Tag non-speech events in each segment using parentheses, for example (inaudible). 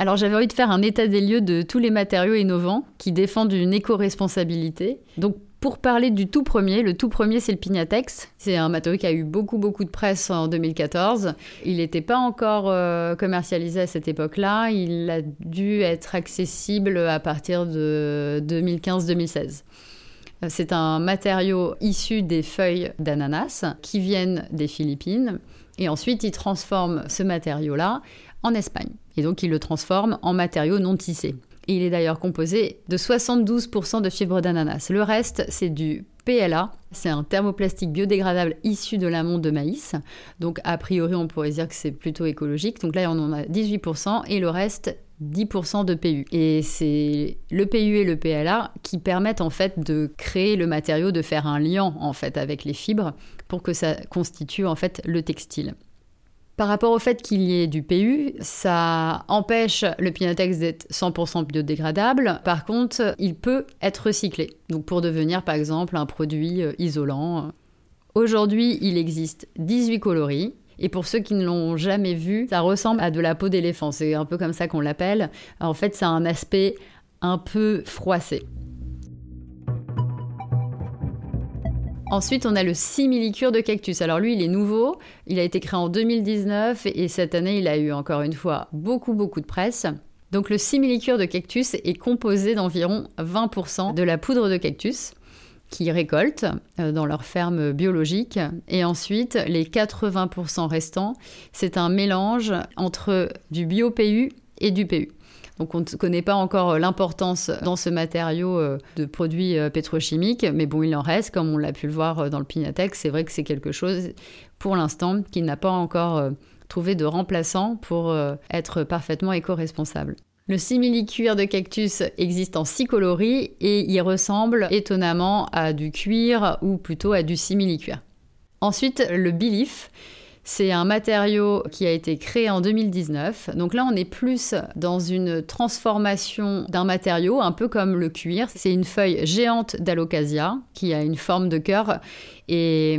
Alors j'avais envie de faire un état des lieux de tous les matériaux innovants qui défendent une éco-responsabilité. Donc pour parler du tout premier, le tout premier c'est le Pignatex. C'est un matériau qui a eu beaucoup beaucoup de presse en 2014. Il n'était pas encore euh, commercialisé à cette époque-là. Il a dû être accessible à partir de 2015-2016. C'est un matériau issu des feuilles d'ananas qui viennent des Philippines. Et ensuite, il transforme ce matériau-là en Espagne. Et donc, il le transforme en matériau non tissé. Il est d'ailleurs composé de 72% de fibres d'ananas. Le reste, c'est du PLA. C'est un thermoplastique biodégradable issu de l'amont de maïs. Donc, a priori, on pourrait dire que c'est plutôt écologique. Donc là, on en a 18% et le reste, 10% de PU. Et c'est le PU et le PLA qui permettent en fait de créer le matériau, de faire un lien en fait avec les fibres pour que ça constitue en fait le textile. Par rapport au fait qu'il y ait du PU, ça empêche le Pinatex d'être 100% biodégradable. Par contre, il peut être recyclé. Donc pour devenir par exemple un produit euh, isolant. Aujourd'hui, il existe 18 coloris. Et pour ceux qui ne l'ont jamais vu, ça ressemble à de la peau d'éléphant. C'est un peu comme ça qu'on l'appelle. En fait, ça a un aspect un peu froissé. Ensuite, on a le similicure de cactus. Alors lui, il est nouveau. Il a été créé en 2019 et cette année, il a eu encore une fois beaucoup, beaucoup de presse. Donc le similicure de cactus est composé d'environ 20% de la poudre de cactus qu'ils récoltent euh, dans leur ferme biologique. Et ensuite, les 80% restants, c'est un mélange entre du bio-PU et du PU. Donc on ne connaît pas encore l'importance dans ce matériau euh, de produits euh, pétrochimiques, mais bon, il en reste, comme on l'a pu le voir dans le Pinatex, c'est vrai que c'est quelque chose, pour l'instant, qui n'a pas encore trouvé de remplaçant pour être parfaitement éco-responsable. Le simili-cuir de cactus existe en six coloris et il ressemble étonnamment à du cuir ou plutôt à du simili-cuir. Ensuite, le bilif. C'est un matériau qui a été créé en 2019. Donc là, on est plus dans une transformation d'un matériau, un peu comme le cuir. C'est une feuille géante d'alocasia qui a une forme de cœur et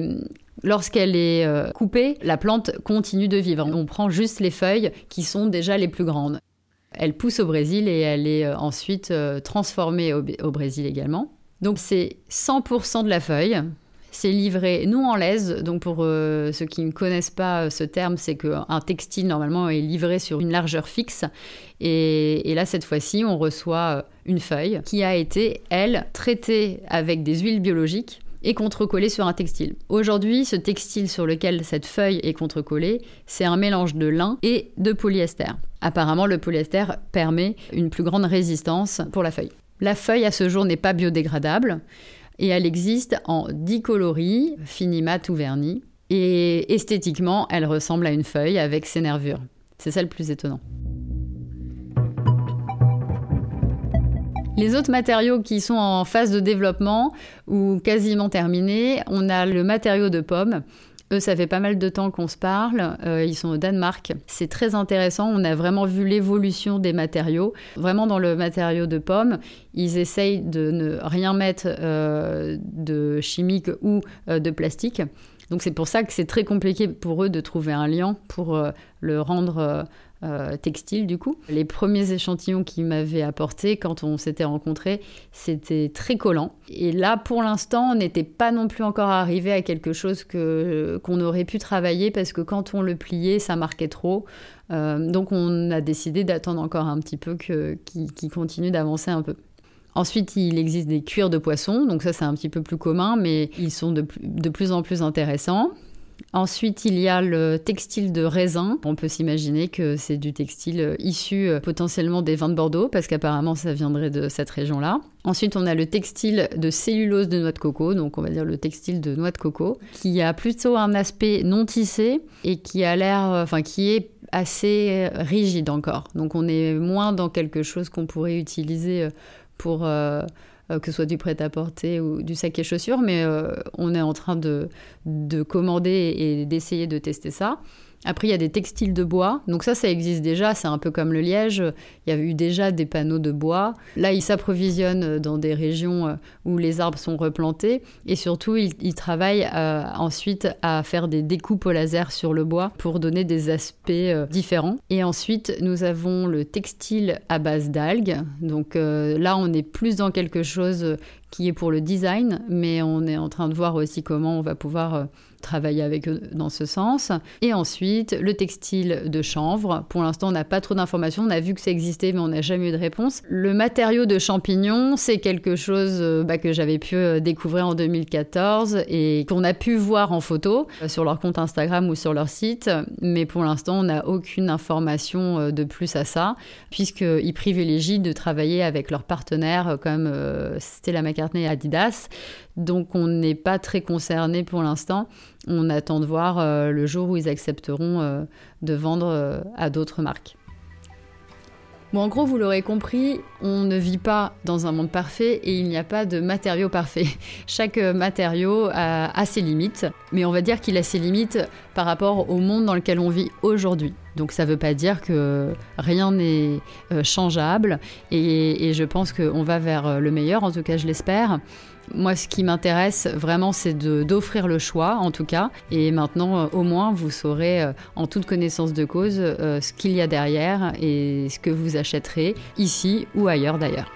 Lorsqu'elle est euh, coupée, la plante continue de vivre. On prend juste les feuilles qui sont déjà les plus grandes. Elle pousse au Brésil et elle est euh, ensuite euh, transformée au Brésil également. Donc c'est 100% de la feuille, c'est livré non en laise. Donc pour euh, ceux qui ne connaissent pas ce terme, c'est qu'un textile normalement est livré sur une largeur fixe. Et, là, cette fois-ci, on reçoit une feuille qui a été, elle, traitée avec des huiles biologiques et contrecollée sur un textile. Aujourd'hui, ce textile sur lequel cette feuille est contrecollée, c'est un mélange de lin et de polyester. Apparemment, le polyester permet une plus grande résistance pour la feuille. La feuille à ce jour n'est pas biodégradable et elle existe en 10 coloris, fini mat ou vernis. Et esthétiquement, elle ressemble à une feuille avec ses nervures. C'est ça le plus étonnant. Les autres matériaux qui sont en phase de développement ou quasiment terminés, on a le matériau de pomme eux, ça fait pas mal de temps qu'on se parle. Euh, ils sont au Danemark. C'est très intéressant. On a vraiment vu l'évolution des matériaux. Vraiment, dans le matériau de pomme, ils essayent de ne rien mettre euh, de chimique ou euh, de plastique. Donc c'est pour ça que c'est très compliqué pour eux de trouver un lien pour le rendre euh, textile du coup. Les premiers échantillons qu'ils m'avaient apportés quand on s'était rencontrés, c'était très collant. Et là, pour l'instant, on n'était pas non plus encore arrivé à quelque chose que qu'on aurait pu travailler parce que quand on le pliait, ça marquait trop. Euh, donc on a décidé d'attendre encore un petit peu qu'il continue d'avancer un peu. Ensuite, il existe des cuirs de poisson, donc ça c'est un petit peu plus commun, mais ils sont de plus en plus intéressants. Ensuite, il y a le textile de raisin. On peut s'imaginer que c'est du textile euh, issu euh, potentiellement des vins de Bordeaux, parce qu'apparemment ça viendrait de cette région-là. Ensuite, on a le textile de cellulose de noix de coco, donc on va dire le textile de noix de coco, qui a plutôt un aspect non tissé et qui a l'air, euh, enfin qui est assez rigide encore. Donc on est moins dans quelque chose qu'on pourrait utiliser pour que ce soit du prêt-à-porter ou du sac et chaussures, mais euh, on est en train de, commander et d'essayer de tester ça. Après, il y a des textiles de bois. Donc ça, ça existe déjà. C'est un peu comme le liège. Il y a eu déjà des panneaux de bois. Là, ils s'approvisionnent dans des régions euh, où les arbres sont replantés. Et surtout, ils, travaillent euh, ensuite à faire des découpes au laser sur le bois pour donner des aspects euh, différents. Et ensuite, nous avons le textile à base d'algues. Donc là, on est plus dans quelque chose qui est pour le design, mais on est en train de voir aussi comment on va pouvoir travailler avec eux dans ce sens. Et ensuite, le textile de chanvre. Pour l'instant, on n'a pas trop d'informations. On a vu que ça existait, mais on n'a jamais eu de réponse. Le matériau de champignon, c'est quelque chose euh, bah, que j'avais pu euh, découvrir en 2014 et qu'on a pu voir en photo euh, sur leur compte Instagram ou sur leur site. Mais pour l'instant, on n'a aucune information de plus à ça, puisqu'ils privilégient de travailler avec leurs partenaires comme Stella McCartney et Adidas. Donc on n'est pas très concerné pour l'instant. On attend de voir euh, le jour où ils accepteront euh, de vendre euh, à d'autres marques. Bon, en gros, vous l'aurez compris, on ne vit pas dans un monde parfait et il n'y a pas de matériau parfait. (laughs) Chaque matériau a, ses limites, mais on va dire qu'il a ses limites par rapport au monde dans lequel on vit aujourd'hui. Donc ça ne veut pas dire que rien n'est changeable et, et je pense qu'on va vers le meilleur, en tout cas je l'espère. Moi, ce qui m'intéresse vraiment, c'est d'offrir le choix, en tout cas. Et maintenant, euh, au moins, vous saurez euh, en toute connaissance de cause euh, ce qu'il y a derrière et ce que vous achèterez ici ou ailleurs d'ailleurs.